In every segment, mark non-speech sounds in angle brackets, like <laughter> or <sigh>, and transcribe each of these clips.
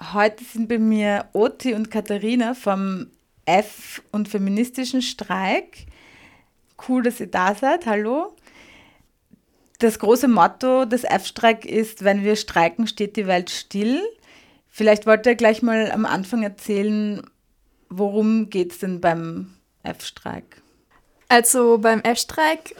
Heute sind bei mir Oti und Katharina vom F- und feministischen Streik. Cool, dass ihr da seid. Hallo. Das große Motto des F-Streik ist, wenn wir streiken, steht die Welt still. Vielleicht wollt ihr gleich mal am Anfang erzählen, worum geht es denn beim F-Streik? Also beim F-Streik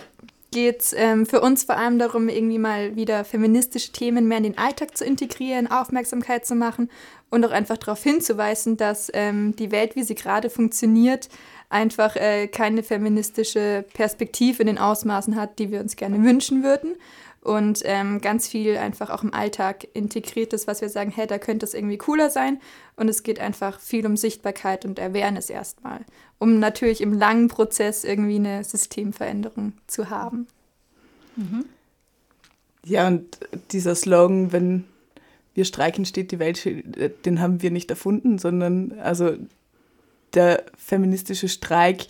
geht es ähm, für uns vor allem darum, irgendwie mal wieder feministische Themen mehr in den Alltag zu integrieren, Aufmerksamkeit zu machen und auch einfach darauf hinzuweisen, dass ähm, die Welt, wie sie gerade funktioniert, einfach äh, keine feministische Perspektive in den Ausmaßen hat, die wir uns gerne wünschen würden. Und ähm, ganz viel einfach auch im Alltag integriert ist, was wir sagen, hey, da könnte es irgendwie cooler sein. Und es geht einfach viel um Sichtbarkeit und Awareness erstmal, um natürlich im langen Prozess irgendwie eine Systemveränderung zu haben. Mhm. Ja, und dieser Slogan, wenn wir streiken, steht die Welt, den haben wir nicht erfunden, sondern also der feministische Streik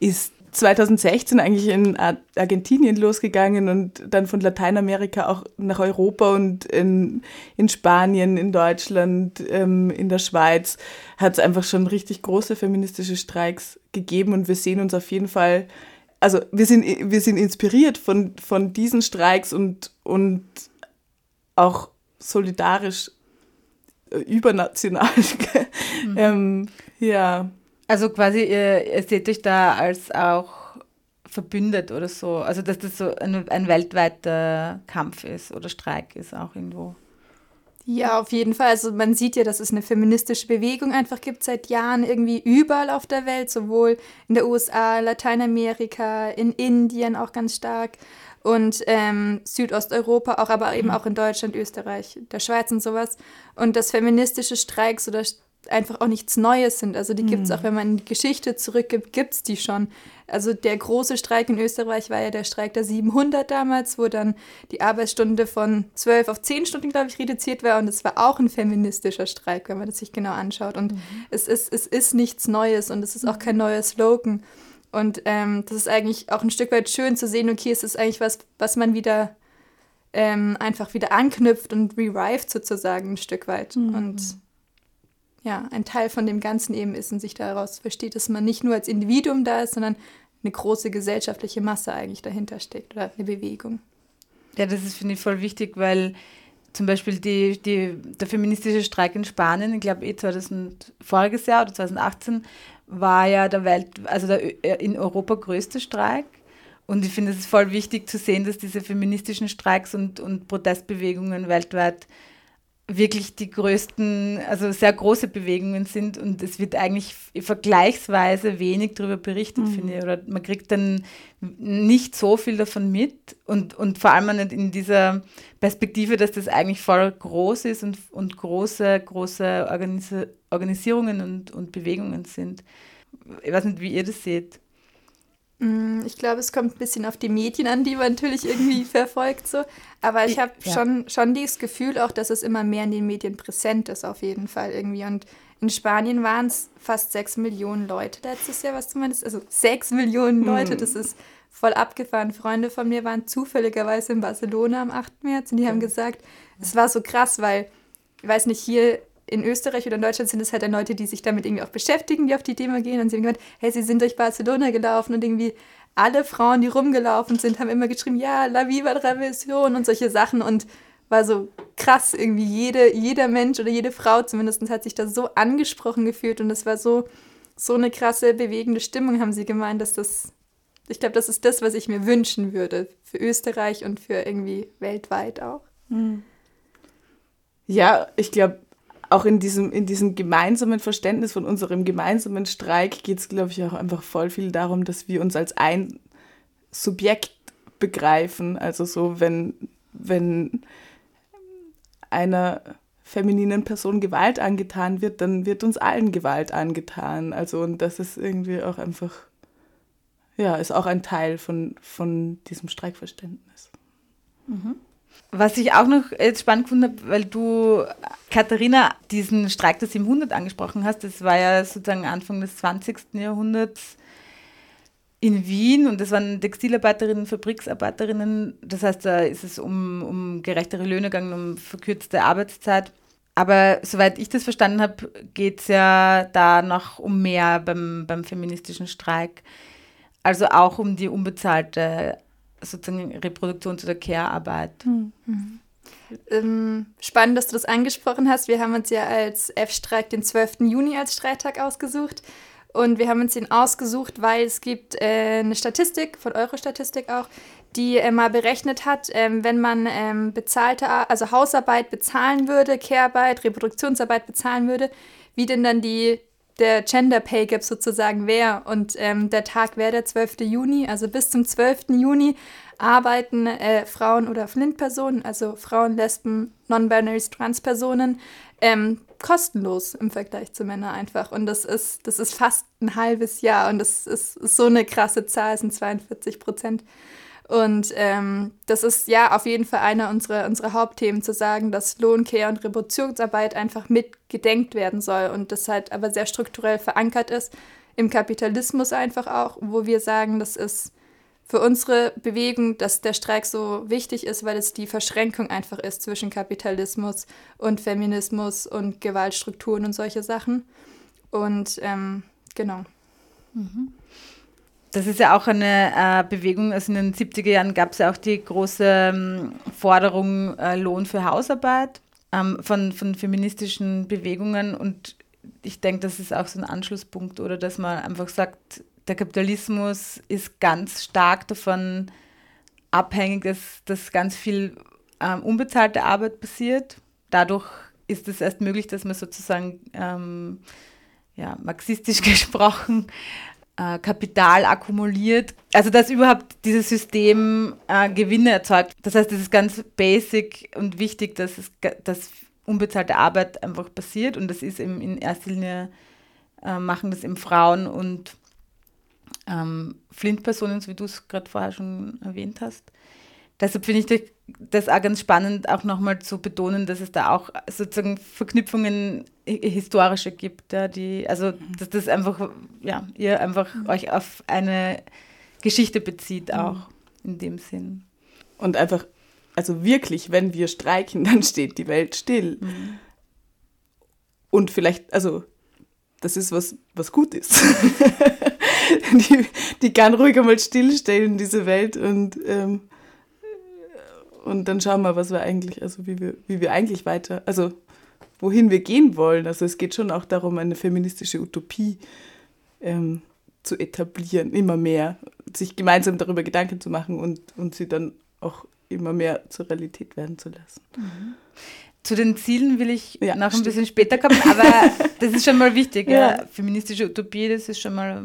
ist 2016 eigentlich in Argentinien losgegangen und dann von Lateinamerika auch nach Europa und in, in Spanien, in Deutschland, ähm, in der Schweiz hat es einfach schon richtig große feministische Streiks gegeben und wir sehen uns auf jeden Fall, also wir sind, wir sind inspiriert von, von diesen Streiks und, und auch solidarisch äh, übernational. <laughs> mhm. ähm, ja. Also quasi, ihr, ihr seht euch da als auch verbündet oder so. Also dass das so ein, ein weltweiter Kampf ist oder Streik ist auch irgendwo. Ja, auf jeden Fall. Also man sieht ja, dass es eine feministische Bewegung einfach gibt seit Jahren irgendwie überall auf der Welt, sowohl in der USA, Lateinamerika, in Indien auch ganz stark und ähm, Südosteuropa, auch aber eben auch in Deutschland, Österreich, der Schweiz und sowas. Und dass feministische Streiks oder einfach auch nichts Neues sind. Also die gibt es mhm. auch, wenn man in die Geschichte zurückgibt, gibt es die schon. Also der große Streik in Österreich war ja der Streik der 700 damals, wo dann die Arbeitsstunde von 12 auf 10 Stunden, glaube ich, reduziert war. Und es war auch ein feministischer Streik, wenn man das sich genau anschaut. Und mhm. es, ist, es ist nichts Neues und es ist auch kein neuer Slogan. Und ähm, das ist eigentlich auch ein Stück weit schön zu sehen, okay, es ist eigentlich was, was man wieder ähm, einfach wieder anknüpft und revived sozusagen ein Stück weit. Mhm. Und ja, ein Teil von dem Ganzen eben ist und sich daraus versteht, dass man nicht nur als Individuum da ist, sondern eine große gesellschaftliche Masse eigentlich dahinter steckt oder eine Bewegung. Ja, das ist, finde ich, voll wichtig, weil zum Beispiel die, die, der feministische Streik in Spanien, ich glaube eh 2000, voriges Jahr oder 2018, war ja der Welt, also der äh, in Europa größte Streik. Und ich finde, es voll wichtig zu sehen, dass diese feministischen Streiks und, und Protestbewegungen weltweit wirklich die größten, also sehr große Bewegungen sind und es wird eigentlich vergleichsweise wenig darüber berichtet, mhm. finde ich. Oder man kriegt dann nicht so viel davon mit und, und vor allem nicht in dieser Perspektive, dass das eigentlich voll groß ist und, und große, große Organis Organisierungen und, und Bewegungen sind. Ich weiß nicht, wie ihr das seht. Mm, ich glaube, es kommt ein bisschen auf die Medien an, die man natürlich irgendwie <laughs> verfolgt. So. Aber ich habe ja. schon, schon dieses Gefühl auch, dass es immer mehr in den Medien präsent ist, auf jeden Fall irgendwie. Und in Spanien waren es fast sechs Millionen Leute letztes Jahr, was zumindest. Also sechs Millionen Leute, hm. das ist voll abgefahren. Freunde von mir waren zufälligerweise in Barcelona am 8. März und die haben gesagt, es war so krass, weil, ich weiß nicht, hier in Österreich oder in Deutschland sind es halt dann Leute, die sich damit irgendwie auch beschäftigen, die auf die Demo gehen und sie haben gemeint, hey, sie sind durch Barcelona gelaufen und irgendwie alle Frauen, die rumgelaufen sind, haben immer geschrieben, ja, La Viva Revolution und solche Sachen und war so krass, irgendwie jede, jeder Mensch oder jede Frau zumindest hat sich da so angesprochen gefühlt und es war so, so eine krasse, bewegende Stimmung, haben sie gemeint, dass das, ich glaube, das ist das, was ich mir wünschen würde für Österreich und für irgendwie weltweit auch. Hm. Ja, ich glaube, auch in diesem, in diesem gemeinsamen Verständnis von unserem gemeinsamen Streik geht es, glaube ich, auch einfach voll viel darum, dass wir uns als ein Subjekt begreifen. Also so, wenn, wenn einer femininen Person Gewalt angetan wird, dann wird uns allen Gewalt angetan. Also und das ist irgendwie auch einfach, ja, ist auch ein Teil von, von diesem Streikverständnis. Mhm. Was ich auch noch jetzt spannend gefunden habe, weil du, Katharina, diesen Streik der 700 angesprochen hast, das war ja sozusagen Anfang des 20. Jahrhunderts in Wien und das waren Textilarbeiterinnen, Fabriksarbeiterinnen. Das heißt, da ist es um, um gerechtere Löhne gegangen, um verkürzte Arbeitszeit. Aber soweit ich das verstanden habe, geht es ja da noch um mehr beim, beim feministischen Streik. Also auch um die unbezahlte sozusagen Reproduktions- oder Care-Arbeit. Mhm. Ähm, spannend, dass du das angesprochen hast. Wir haben uns ja als F-Streik den 12. Juni als Streittag ausgesucht. Und wir haben uns den ausgesucht, weil es gibt äh, eine Statistik, von Eurostatistik auch, die äh, mal berechnet hat, ähm, wenn man ähm, bezahlte, also Hausarbeit bezahlen würde, Care-Arbeit, Reproduktionsarbeit bezahlen würde, wie denn dann die, der Gender Pay Gap sozusagen wäre. Und ähm, der Tag wäre der 12. Juni, also bis zum 12. Juni arbeiten äh, Frauen oder Flint-Personen, also Frauen, Lesben, Non-Binaries, Trans-Personen, ähm, kostenlos im Vergleich zu Männern einfach. Und das ist, das ist fast ein halbes Jahr und das ist, ist so eine krasse Zahl, sind 42 Prozent. Und ähm, das ist ja auf jeden Fall einer unserer, unserer Hauptthemen, zu sagen, dass Lohnkehr und Reproduktionsarbeit einfach mitgedenkt werden soll und das halt aber sehr strukturell verankert ist im Kapitalismus einfach auch, wo wir sagen, das ist für unsere Bewegung, dass der Streik so wichtig ist, weil es die Verschränkung einfach ist zwischen Kapitalismus und Feminismus und Gewaltstrukturen und solche Sachen. Und ähm, genau. Mhm. Das ist ja auch eine äh, Bewegung, also in den 70er Jahren gab es ja auch die große ähm, Forderung äh, Lohn für Hausarbeit ähm, von, von feministischen Bewegungen und ich denke, das ist auch so ein Anschlusspunkt oder dass man einfach sagt, der Kapitalismus ist ganz stark davon abhängig, dass, dass ganz viel ähm, unbezahlte Arbeit passiert. Dadurch ist es erst möglich, dass man sozusagen ähm, ja, marxistisch <laughs> gesprochen äh, Kapital akkumuliert. Also dass überhaupt dieses System äh, Gewinne erzeugt. Das heißt, es ist ganz basic und wichtig, dass, es, dass unbezahlte Arbeit einfach passiert und das ist eben in erster Linie äh, machen das eben Frauen und ähm, Flint-Personen, so wie du es gerade vorher schon erwähnt hast. Deshalb finde ich das auch ganz spannend, auch nochmal zu betonen, dass es da auch sozusagen Verknüpfungen historische gibt, ja, die, also mhm. dass das einfach, ja, ihr einfach mhm. euch auf eine Geschichte bezieht mhm. auch in dem Sinn. Und einfach, also wirklich, wenn wir streiken, <laughs> dann steht die Welt still. Mhm. Und vielleicht, also das ist was, was gut ist. <laughs> die, die kann ruhig einmal stillstellen, diese Welt, und, ähm, und dann schauen wir, was wir eigentlich, also wie wir, wie wir eigentlich weiter, also wohin wir gehen wollen. Also es geht schon auch darum, eine feministische Utopie ähm, zu etablieren, immer mehr, sich gemeinsam darüber Gedanken zu machen und, und sie dann auch immer mehr zur Realität werden zu lassen. Mhm. Zu den Zielen will ich ja, noch ein bisschen später kommen, aber <laughs> das ist schon mal wichtig. Ja. ja. Feministische Utopie, das ist schon mal,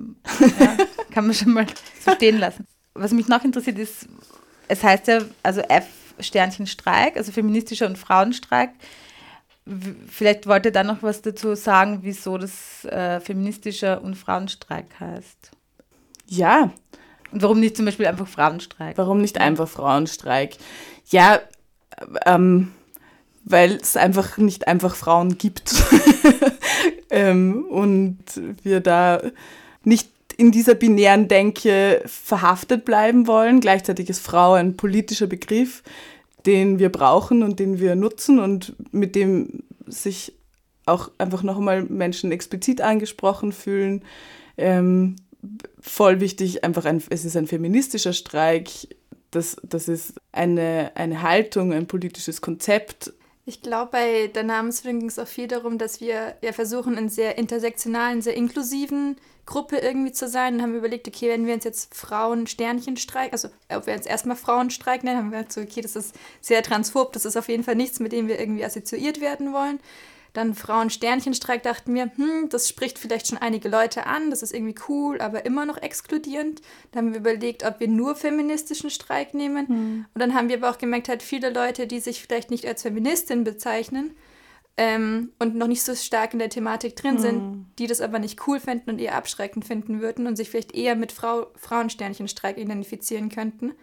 kann man schon mal so stehen lassen. Was mich noch interessiert ist, es heißt ja, also F Sternchen Streik, also feministischer und Frauenstreik. Vielleicht wollt ihr da noch was dazu sagen, wieso das äh, feministischer und Frauenstreik heißt. Ja. Und warum nicht zum Beispiel einfach Frauenstreik? Warum nicht einfach Frauenstreik? Ja, ähm, weil es einfach nicht einfach Frauen gibt. <laughs> ähm, und wir da nicht in dieser binären Denke verhaftet bleiben wollen. Gleichzeitig ist Frau ein politischer Begriff, den wir brauchen und den wir nutzen und mit dem sich auch einfach nochmal Menschen explizit angesprochen fühlen. Ähm, voll wichtig, einfach ein, es ist ein feministischer Streik, das, das ist eine, eine Haltung, ein politisches Konzept, ich glaube, bei der Namensfindung ging es auch viel darum, dass wir ja versuchen, in sehr intersektionalen, sehr inklusiven Gruppe irgendwie zu sein. Dann haben überlegt, okay, wenn wir uns jetzt Frauen-Sternchenstreik, also ob wir uns erstmal Frauenstreik nennen, haben wir gesagt, so, okay, das ist sehr transphob, das ist auf jeden Fall nichts, mit dem wir irgendwie assoziiert werden wollen. Dann Frauen-Sternchenstreik dachten wir, hm, das spricht vielleicht schon einige Leute an, das ist irgendwie cool, aber immer noch exkludierend. Dann haben wir überlegt, ob wir nur feministischen Streik nehmen. Hm. Und dann haben wir aber auch gemerkt, halt viele Leute, die sich vielleicht nicht als Feministin bezeichnen, ähm, und noch nicht so stark in der Thematik drin mhm. sind, die das aber nicht cool finden und eher abschreckend finden würden und sich vielleicht eher mit Frau, Frauensternchenstreik identifizieren könnten.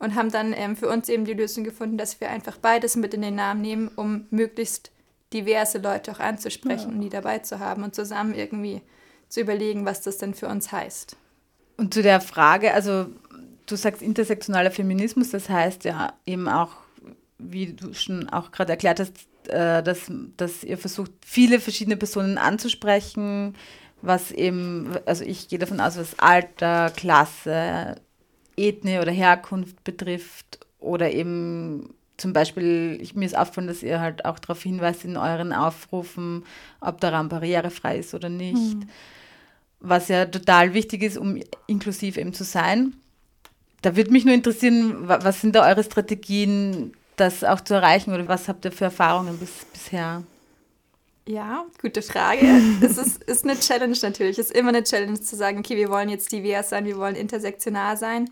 Und haben dann ähm, für uns eben die Lösung gefunden, dass wir einfach beides mit in den Namen nehmen, um möglichst diverse Leute auch anzusprechen ja. und die dabei zu haben und zusammen irgendwie zu überlegen, was das denn für uns heißt. Und zu der Frage, also du sagst intersektionaler Feminismus, das heißt ja eben auch, wie du schon auch gerade erklärt hast, äh, dass, dass ihr versucht, viele verschiedene Personen anzusprechen, was eben, also ich gehe davon aus, was Alter, Klasse, Ethnie oder Herkunft betrifft oder eben zum Beispiel, ich, mir ist aufgefallen, dass ihr halt auch darauf hinweist in euren Aufrufen, ob der Raum barrierefrei ist oder nicht. Mhm. Was ja total wichtig ist, um inklusiv eben zu sein. Da würde mich nur interessieren, was sind da eure Strategien, das auch zu erreichen oder was habt ihr für Erfahrungen bis, bisher? Ja, gute Frage. <laughs> es ist, ist eine Challenge natürlich. Es ist immer eine Challenge zu sagen, okay, wir wollen jetzt divers sein, wir wollen intersektional sein.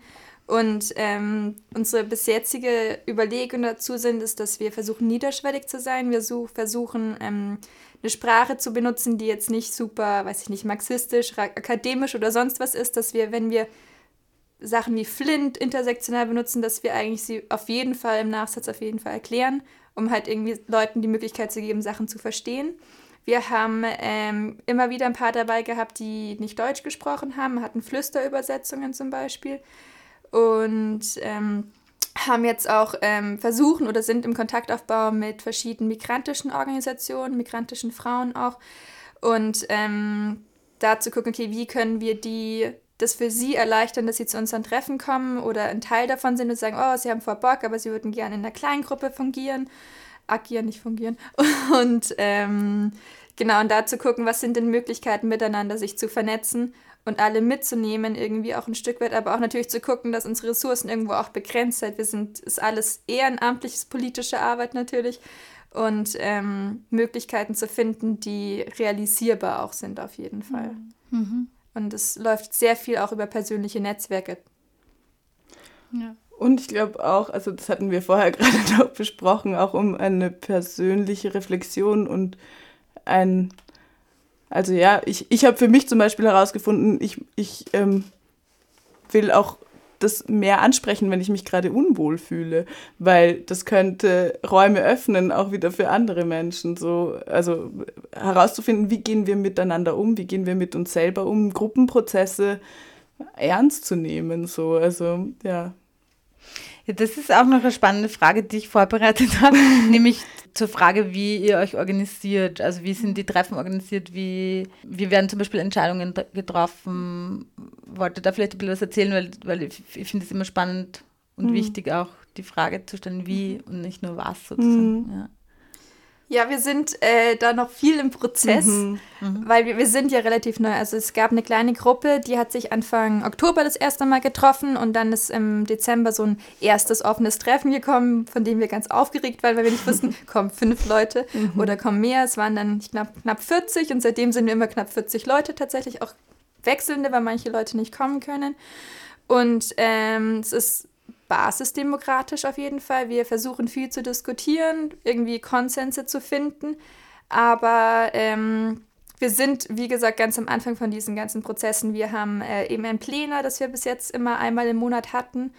Und ähm, unsere bis jetzige Überlegung dazu sind, ist, dass wir versuchen, niederschwellig zu sein. Wir such, versuchen, ähm, eine Sprache zu benutzen, die jetzt nicht super, weiß ich nicht, marxistisch, akademisch oder sonst was ist, dass wir, wenn wir Sachen wie Flint intersektional benutzen, dass wir eigentlich sie auf jeden Fall im Nachsatz auf jeden Fall erklären, um halt irgendwie Leuten die Möglichkeit zu geben, Sachen zu verstehen. Wir haben ähm, immer wieder ein paar dabei gehabt, die nicht Deutsch gesprochen haben, hatten Flüsterübersetzungen zum Beispiel und ähm, haben jetzt auch ähm, versuchen oder sind im Kontaktaufbau mit verschiedenen migrantischen Organisationen, migrantischen Frauen auch. Und ähm, da zu gucken, okay, wie können wir die das für sie erleichtern, dass sie zu unseren Treffen kommen oder ein Teil davon sind und sagen, oh, sie haben vor Bock, aber sie würden gerne in einer kleinen Gruppe fungieren. Agieren, nicht fungieren. <laughs> Und ähm, genau, und da zu gucken, was sind denn Möglichkeiten miteinander, sich zu vernetzen und alle mitzunehmen, irgendwie auch ein Stück weit, aber auch natürlich zu gucken, dass unsere Ressourcen irgendwo auch begrenzt sind. Wir sind, ist alles ehrenamtliches politische Arbeit natürlich und ähm, Möglichkeiten zu finden, die realisierbar auch sind auf jeden Fall. Mhm. Und es läuft sehr viel auch über persönliche Netzwerke. Ja. Und ich glaube auch, also das hatten wir vorher <laughs> gerade noch besprochen, auch um eine persönliche Reflexion und ein also ja, ich, ich habe für mich zum Beispiel herausgefunden, ich, ich ähm, will auch das mehr ansprechen, wenn ich mich gerade unwohl fühle, weil das könnte Räume öffnen, auch wieder für andere Menschen. So, also herauszufinden, wie gehen wir miteinander um, wie gehen wir mit uns selber um, Gruppenprozesse ernst zu nehmen. So, also ja. Ja, das ist auch noch eine spannende Frage, die ich vorbereitet <laughs> habe, nämlich zur Frage, wie ihr euch organisiert. Also wie sind die Treffen organisiert? Wie, wie werden zum Beispiel Entscheidungen getroffen? Wollte da vielleicht ein bisschen was erzählen, weil, weil ich, ich finde es immer spannend und mhm. wichtig auch die Frage zu stellen, wie und nicht nur was sozusagen. Mhm. Ja. Ja, wir sind äh, da noch viel im Prozess, mhm, mhm. weil wir, wir sind ja relativ neu. Also es gab eine kleine Gruppe, die hat sich Anfang Oktober das erste Mal getroffen und dann ist im Dezember so ein erstes offenes Treffen gekommen, von dem wir ganz aufgeregt waren, weil wir nicht wussten, <laughs> kommen fünf Leute mhm. oder kommen mehr. Es waren dann, glaube, knapp 40 und seitdem sind wir immer knapp 40 Leute tatsächlich, auch wechselnde, weil manche Leute nicht kommen können. Und ähm, es ist basisdemokratisch auf jeden Fall. Wir versuchen viel zu diskutieren, irgendwie Konsense zu finden. Aber ähm, wir sind, wie gesagt, ganz am Anfang von diesen ganzen Prozessen. Wir haben äh, eben ein Pläner, das wir bis jetzt immer einmal im Monat hatten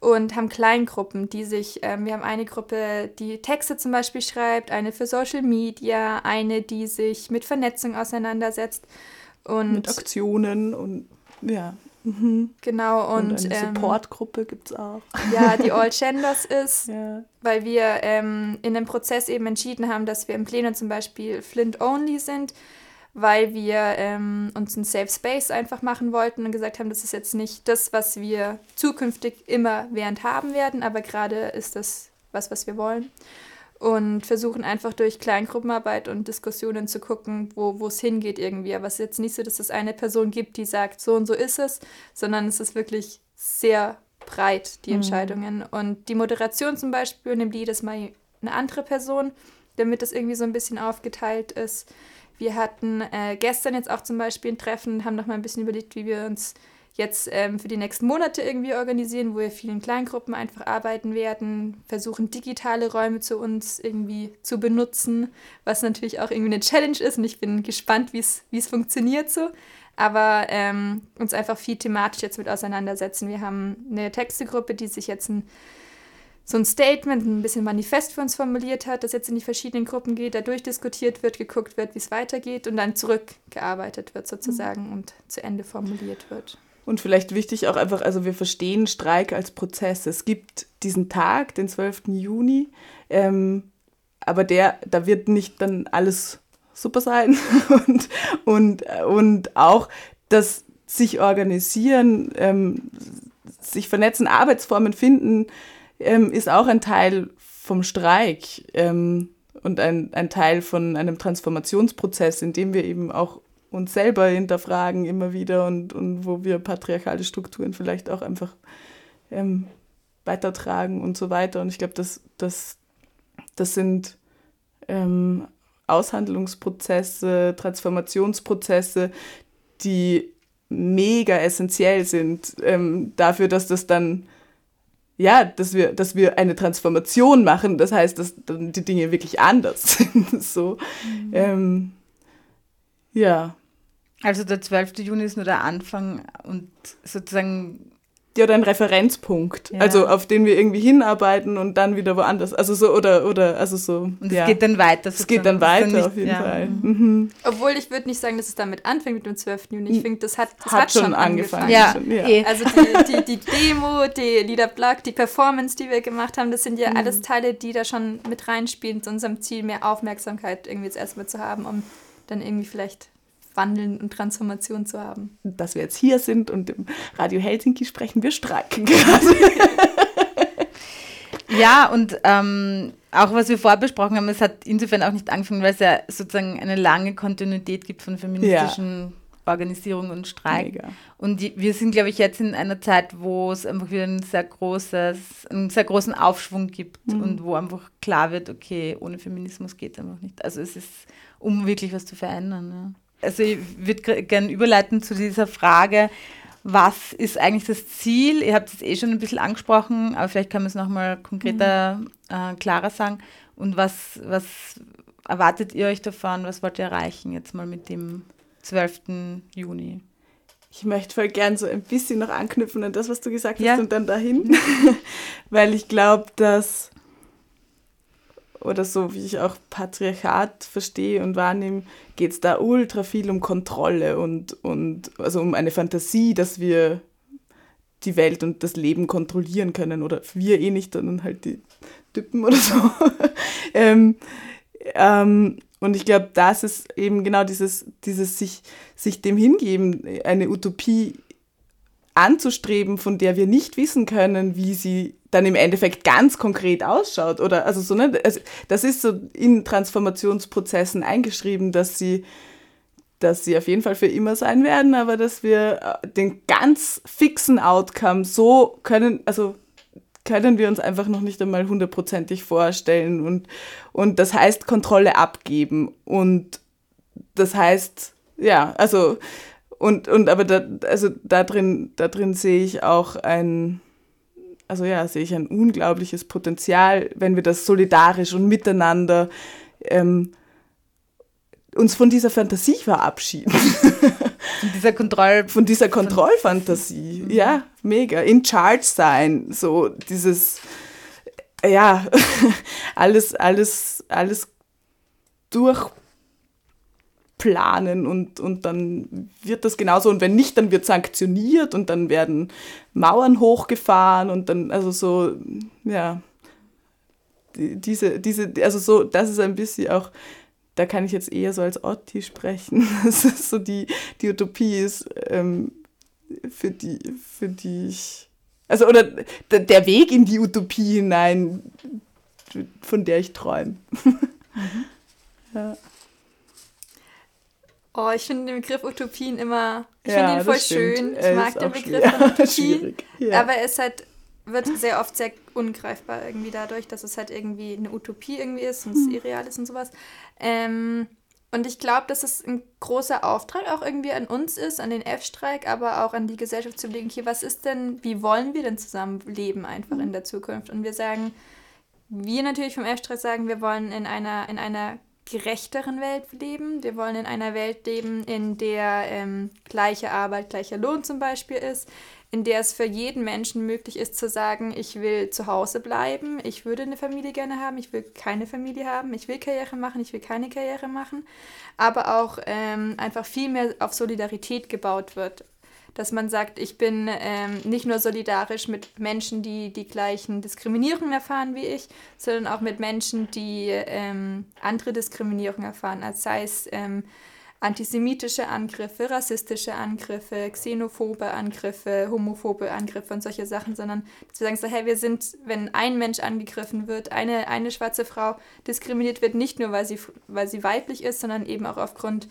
und haben Kleingruppen, die sich, ähm, wir haben eine Gruppe, die Texte zum Beispiel schreibt, eine für Social Media, eine, die sich mit Vernetzung auseinandersetzt. Und mit Aktionen und ja. Mhm. Genau, und, und eine ähm, Supportgruppe gibt es auch. Ja, die All Genders ist, <laughs> ja. weil wir ähm, in dem Prozess eben entschieden haben, dass wir im Plenum zum Beispiel Flint-only sind, weil wir ähm, uns einen Safe Space einfach machen wollten und gesagt haben, das ist jetzt nicht das, was wir zukünftig immer während haben werden, aber gerade ist das was, was wir wollen und versuchen einfach durch Kleingruppenarbeit und Diskussionen zu gucken, wo es hingeht irgendwie. Aber es ist jetzt nicht so, dass es eine Person gibt, die sagt, so und so ist es, sondern es ist wirklich sehr breit, die mhm. Entscheidungen. Und die Moderation zum Beispiel nimmt jedes Mal eine andere Person, damit das irgendwie so ein bisschen aufgeteilt ist. Wir hatten äh, gestern jetzt auch zum Beispiel ein Treffen, haben noch mal ein bisschen überlegt, wie wir uns jetzt ähm, für die nächsten Monate irgendwie organisieren, wo wir viel in Kleingruppen einfach arbeiten werden, versuchen digitale Räume zu uns irgendwie zu benutzen, was natürlich auch irgendwie eine Challenge ist und ich bin gespannt, wie es funktioniert so. Aber ähm, uns einfach viel thematisch jetzt mit auseinandersetzen. Wir haben eine Textegruppe, die sich jetzt ein so ein Statement, ein bisschen Manifest für uns formuliert hat, das jetzt in die verschiedenen Gruppen geht, da durchdiskutiert wird, geguckt wird, wie es weitergeht und dann zurückgearbeitet wird sozusagen mhm. und zu Ende formuliert wird. Und vielleicht wichtig auch einfach, also wir verstehen Streik als Prozess. Es gibt diesen Tag, den 12. Juni, ähm, aber der, da wird nicht dann alles super sein <laughs> und, und, und auch das sich organisieren, ähm, sich vernetzen, Arbeitsformen finden, ähm, ist auch ein Teil vom Streik ähm, und ein, ein Teil von einem Transformationsprozess, in dem wir eben auch uns selber hinterfragen immer wieder und, und wo wir patriarchale Strukturen vielleicht auch einfach ähm, weitertragen und so weiter. Und ich glaube, das, das, das sind ähm, Aushandlungsprozesse, Transformationsprozesse, die mega essentiell sind ähm, dafür, dass das dann ja, dass wir, dass wir eine Transformation machen. Das heißt, dass dann die Dinge wirklich anders <laughs> sind. so, mhm. ähm, ja. Also der 12. Juni ist nur der Anfang und sozusagen ja, oder ein Referenzpunkt, ja. also auf den wir irgendwie hinarbeiten und dann wieder woanders, also so oder oder also so. Und ja. es geht dann weiter. Es geht dann weiter nicht, auf jeden ja. Fall. Mhm. Obwohl ich würde nicht sagen, dass es damit anfängt mit dem 12. Juni. Ich finde, das hat, das hat, hat schon, angefangen. angefangen. Ja. Eh. Also die, die, die Demo, die Lieder Black, die Performance, die wir gemacht haben, das sind ja mhm. alles Teile, die da schon mit reinspielen zu unserem Ziel, mehr Aufmerksamkeit irgendwie jetzt erstmal zu haben, um dann irgendwie vielleicht Wandeln und Transformation zu haben. Dass wir jetzt hier sind und im Radio Helsinki sprechen, wir streiken <laughs> gerade. ja, und ähm, auch was wir vorher besprochen haben, es hat insofern auch nicht angefangen, weil es ja sozusagen eine lange Kontinuität gibt von feministischen ja. Organisation und Streik. Mega. Und die, wir sind, glaube ich, jetzt in einer Zeit, wo es einfach wieder ein sehr großes, einen sehr großen Aufschwung gibt mhm. und wo einfach klar wird, okay, ohne Feminismus geht es einfach nicht. Also es ist, um wirklich was zu verändern. Ja. Also ich würde gerne überleiten zu dieser Frage, was ist eigentlich das Ziel? Ihr habt es eh schon ein bisschen angesprochen, aber vielleicht kann man es nochmal konkreter, mhm. äh, klarer sagen. Und was, was erwartet ihr euch davon? Was wollt ihr erreichen jetzt mal mit dem 12. Juni? Ich möchte voll gern so ein bisschen noch anknüpfen an das, was du gesagt hast und dann dahin, <laughs> weil ich glaube, dass oder so wie ich auch Patriarchat verstehe und wahrnehme, geht es da ultra viel um Kontrolle und, und also um eine Fantasie, dass wir die Welt und das Leben kontrollieren können. Oder wir eh nicht, sondern halt die Typen oder so. <laughs> ähm, ähm, und ich glaube, das ist eben genau dieses, dieses sich, sich dem hingeben, eine Utopie anzustreben, von der wir nicht wissen können, wie sie dann im Endeffekt ganz konkret ausschaut. Oder also so, ne? Also das ist so in Transformationsprozessen eingeschrieben, dass sie, dass sie auf jeden Fall für immer sein werden, aber dass wir äh, den ganz fixen Outcome so können, also können wir uns einfach noch nicht einmal hundertprozentig vorstellen. Und, und das heißt Kontrolle abgeben. Und das heißt, ja, also und, und aber da, also da drin, da drin sehe ich auch ein, also ja, sehe ich ein unglaubliches Potenzial, wenn wir das solidarisch und miteinander ähm, uns von dieser Fantasie verabschieden. <laughs> Von dieser Kontroll... Von dieser Kontrollfantasie. Mhm. Ja, mega. In Charge sein. So dieses, ja, <laughs> alles, alles, alles durch planen und, und dann wird das genauso und wenn nicht, dann wird sanktioniert und dann werden Mauern hochgefahren und dann, also so, ja, diese, diese, also so, das ist ein bisschen auch, da kann ich jetzt eher so als Otti sprechen, <laughs> das ist so die, die Utopie ist, ähm, für die, für die ich, also oder der Weg in die Utopie hinein, von der ich träume. <laughs> Mhm. ja. Oh, ich finde den Begriff Utopien immer, ich ja, finde ihn voll schön. Ich mag den Begriff von <laughs> Utopie. Ja. Aber es halt, wird sehr oft sehr ungreifbar irgendwie dadurch, dass es halt irgendwie eine Utopie irgendwie ist und es hm. irreal ist und sowas. Ähm, und ich glaube, dass es ein großer Auftrag auch irgendwie an uns ist, an den F-Streik, aber auch an die Gesellschaft zu überlegen, hier, was ist denn, wie wollen wir denn zusammen leben einfach in der Zukunft? Und wir sagen, wir natürlich vom F-Streik sagen, wir wollen in einer, in einer gerechteren Welt leben. Wir wollen in einer Welt leben, in der ähm, gleiche Arbeit, gleicher Lohn zum Beispiel ist, in der es für jeden Menschen möglich ist zu sagen, ich will zu Hause bleiben, ich würde eine Familie gerne haben, ich will keine Familie haben, ich will Karriere machen, ich will keine Karriere machen, aber auch ähm, einfach viel mehr auf Solidarität gebaut wird. Dass man sagt, ich bin ähm, nicht nur solidarisch mit Menschen, die die gleichen Diskriminierungen erfahren wie ich, sondern auch mit Menschen, die ähm, andere Diskriminierung erfahren, als sei es ähm, antisemitische Angriffe, rassistische Angriffe, xenophobe Angriffe, homophobe Angriffe und solche Sachen, sondern dass wir sagen so, hey, wir sind, wenn ein Mensch angegriffen wird, eine, eine schwarze Frau diskriminiert wird, nicht nur, weil sie, weil sie weiblich ist, sondern eben auch aufgrund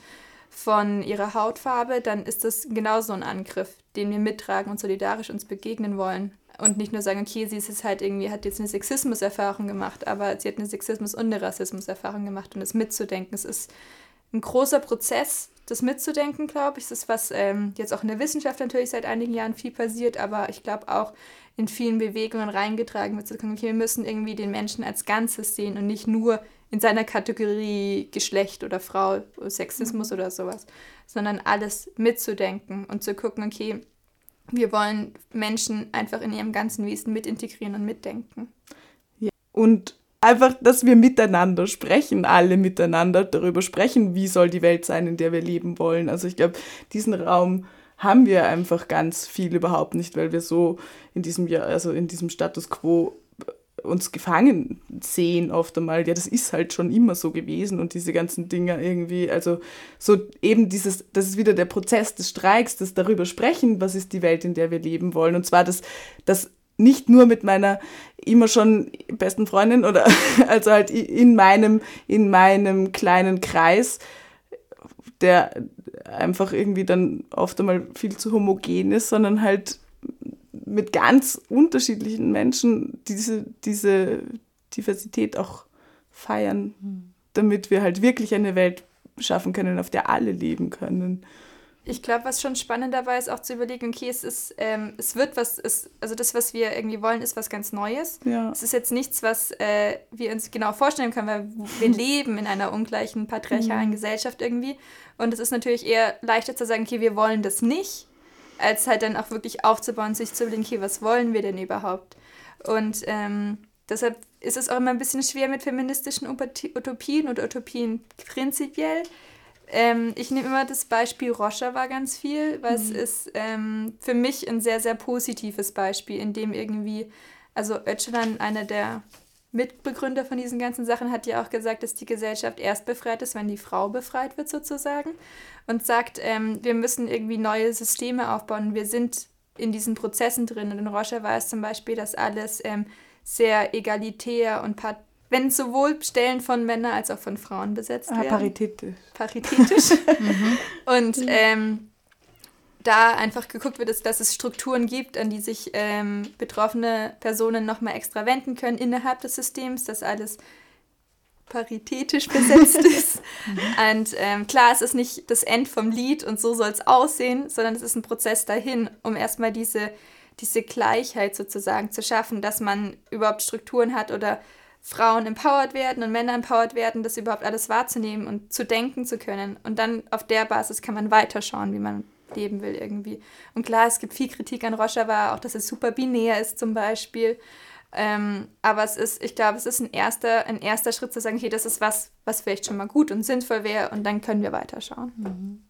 von ihrer Hautfarbe, dann ist das genauso ein Angriff, den wir mittragen und solidarisch uns begegnen wollen. Und nicht nur sagen, okay, sie ist jetzt halt irgendwie, hat jetzt eine Sexismuserfahrung gemacht, aber sie hat eine Sexismus- und eine Rassismuserfahrung gemacht und das mitzudenken. Es ist ein großer Prozess, das mitzudenken, glaube ich. Das ist was ähm, jetzt auch in der Wissenschaft natürlich seit einigen Jahren viel passiert, aber ich glaube auch in vielen Bewegungen reingetragen wird. Okay, wir müssen irgendwie den Menschen als Ganzes sehen und nicht nur in seiner Kategorie Geschlecht oder Frau, Sexismus mhm. oder sowas, sondern alles mitzudenken und zu gucken, okay, wir wollen Menschen einfach in ihrem ganzen Wesen mit integrieren und mitdenken. Ja. Und einfach, dass wir miteinander sprechen, alle miteinander darüber sprechen, wie soll die Welt sein, in der wir leben wollen. Also ich glaube, diesen Raum haben wir einfach ganz viel überhaupt nicht, weil wir so in diesem Jahr, also in diesem Status quo uns gefangen sehen oft einmal. Ja, das ist halt schon immer so gewesen und diese ganzen Dinge irgendwie, also so eben dieses, das ist wieder der Prozess des Streiks, das darüber sprechen, was ist die Welt, in der wir leben wollen. Und zwar das, das nicht nur mit meiner immer schon besten Freundin oder <laughs> also halt in meinem, in meinem kleinen Kreis, der einfach irgendwie dann oft einmal viel zu homogen ist, sondern halt mit ganz unterschiedlichen Menschen diese, diese Diversität auch feiern, hm. damit wir halt wirklich eine Welt schaffen können, auf der alle leben können. Ich glaube, was schon spannend dabei ist, auch zu überlegen, okay, es ist, ähm, es wird was, ist, also das, was wir irgendwie wollen, ist was ganz Neues. Ja. Es ist jetzt nichts, was äh, wir uns genau vorstellen können, weil wir <laughs> leben in einer ungleichen patriarchalen mhm. Gesellschaft irgendwie. Und es ist natürlich eher leichter zu sagen, okay, wir wollen das nicht, als halt dann auch wirklich aufzubauen, sich zu überlegen, okay, was wollen wir denn überhaupt? Und ähm, deshalb ist es auch immer ein bisschen schwer mit feministischen Utopien oder Utopien prinzipiell, ähm, ich nehme immer das Beispiel Rojava ganz viel, weil mhm. es ist ähm, für mich ein sehr, sehr positives Beispiel, in dem irgendwie, also Öcalan, einer der Mitbegründer von diesen ganzen Sachen, hat ja auch gesagt, dass die Gesellschaft erst befreit ist, wenn die Frau befreit wird sozusagen. Und sagt, ähm, wir müssen irgendwie neue Systeme aufbauen. Wir sind in diesen Prozessen drin. Und in Rojava ist zum Beispiel, dass alles ähm, sehr egalitär und part wenn sowohl Stellen von Männern als auch von Frauen besetzt ah, werden. Paritätisch. Paritätisch. <laughs> mhm. Und ähm, da einfach geguckt wird, ist, dass es Strukturen gibt, an die sich ähm, betroffene Personen nochmal extra wenden können innerhalb des Systems, dass alles paritätisch besetzt <laughs> ist. Und ähm, klar, es ist nicht das End vom Lied und so soll es aussehen, sondern es ist ein Prozess dahin, um erstmal diese, diese Gleichheit sozusagen zu schaffen, dass man überhaupt Strukturen hat oder Frauen empowered werden und Männer empowered werden, das überhaupt alles wahrzunehmen und zu denken zu können. Und dann auf der Basis kann man weiterschauen, wie man leben will irgendwie. Und klar, es gibt viel Kritik an Rojava, auch dass es super binär ist zum Beispiel. Ähm, aber es ist, ich glaube, es ist ein erster, ein erster Schritt zu sagen, okay, das ist was, was vielleicht schon mal gut und sinnvoll wäre und dann können wir weiterschauen. Mhm.